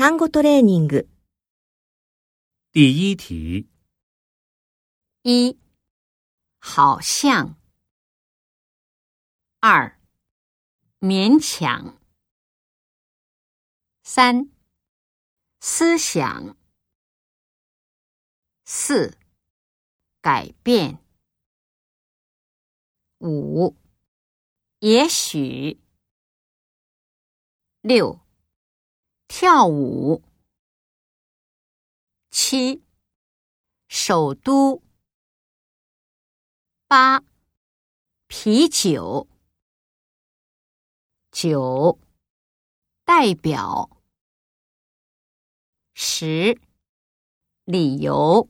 単語トレーニング。第一题，一，好像；二，勉强；三，思想；四，改变；五，也许；六， 跳舞。七，首都。八，啤酒。九，代表。十，理由。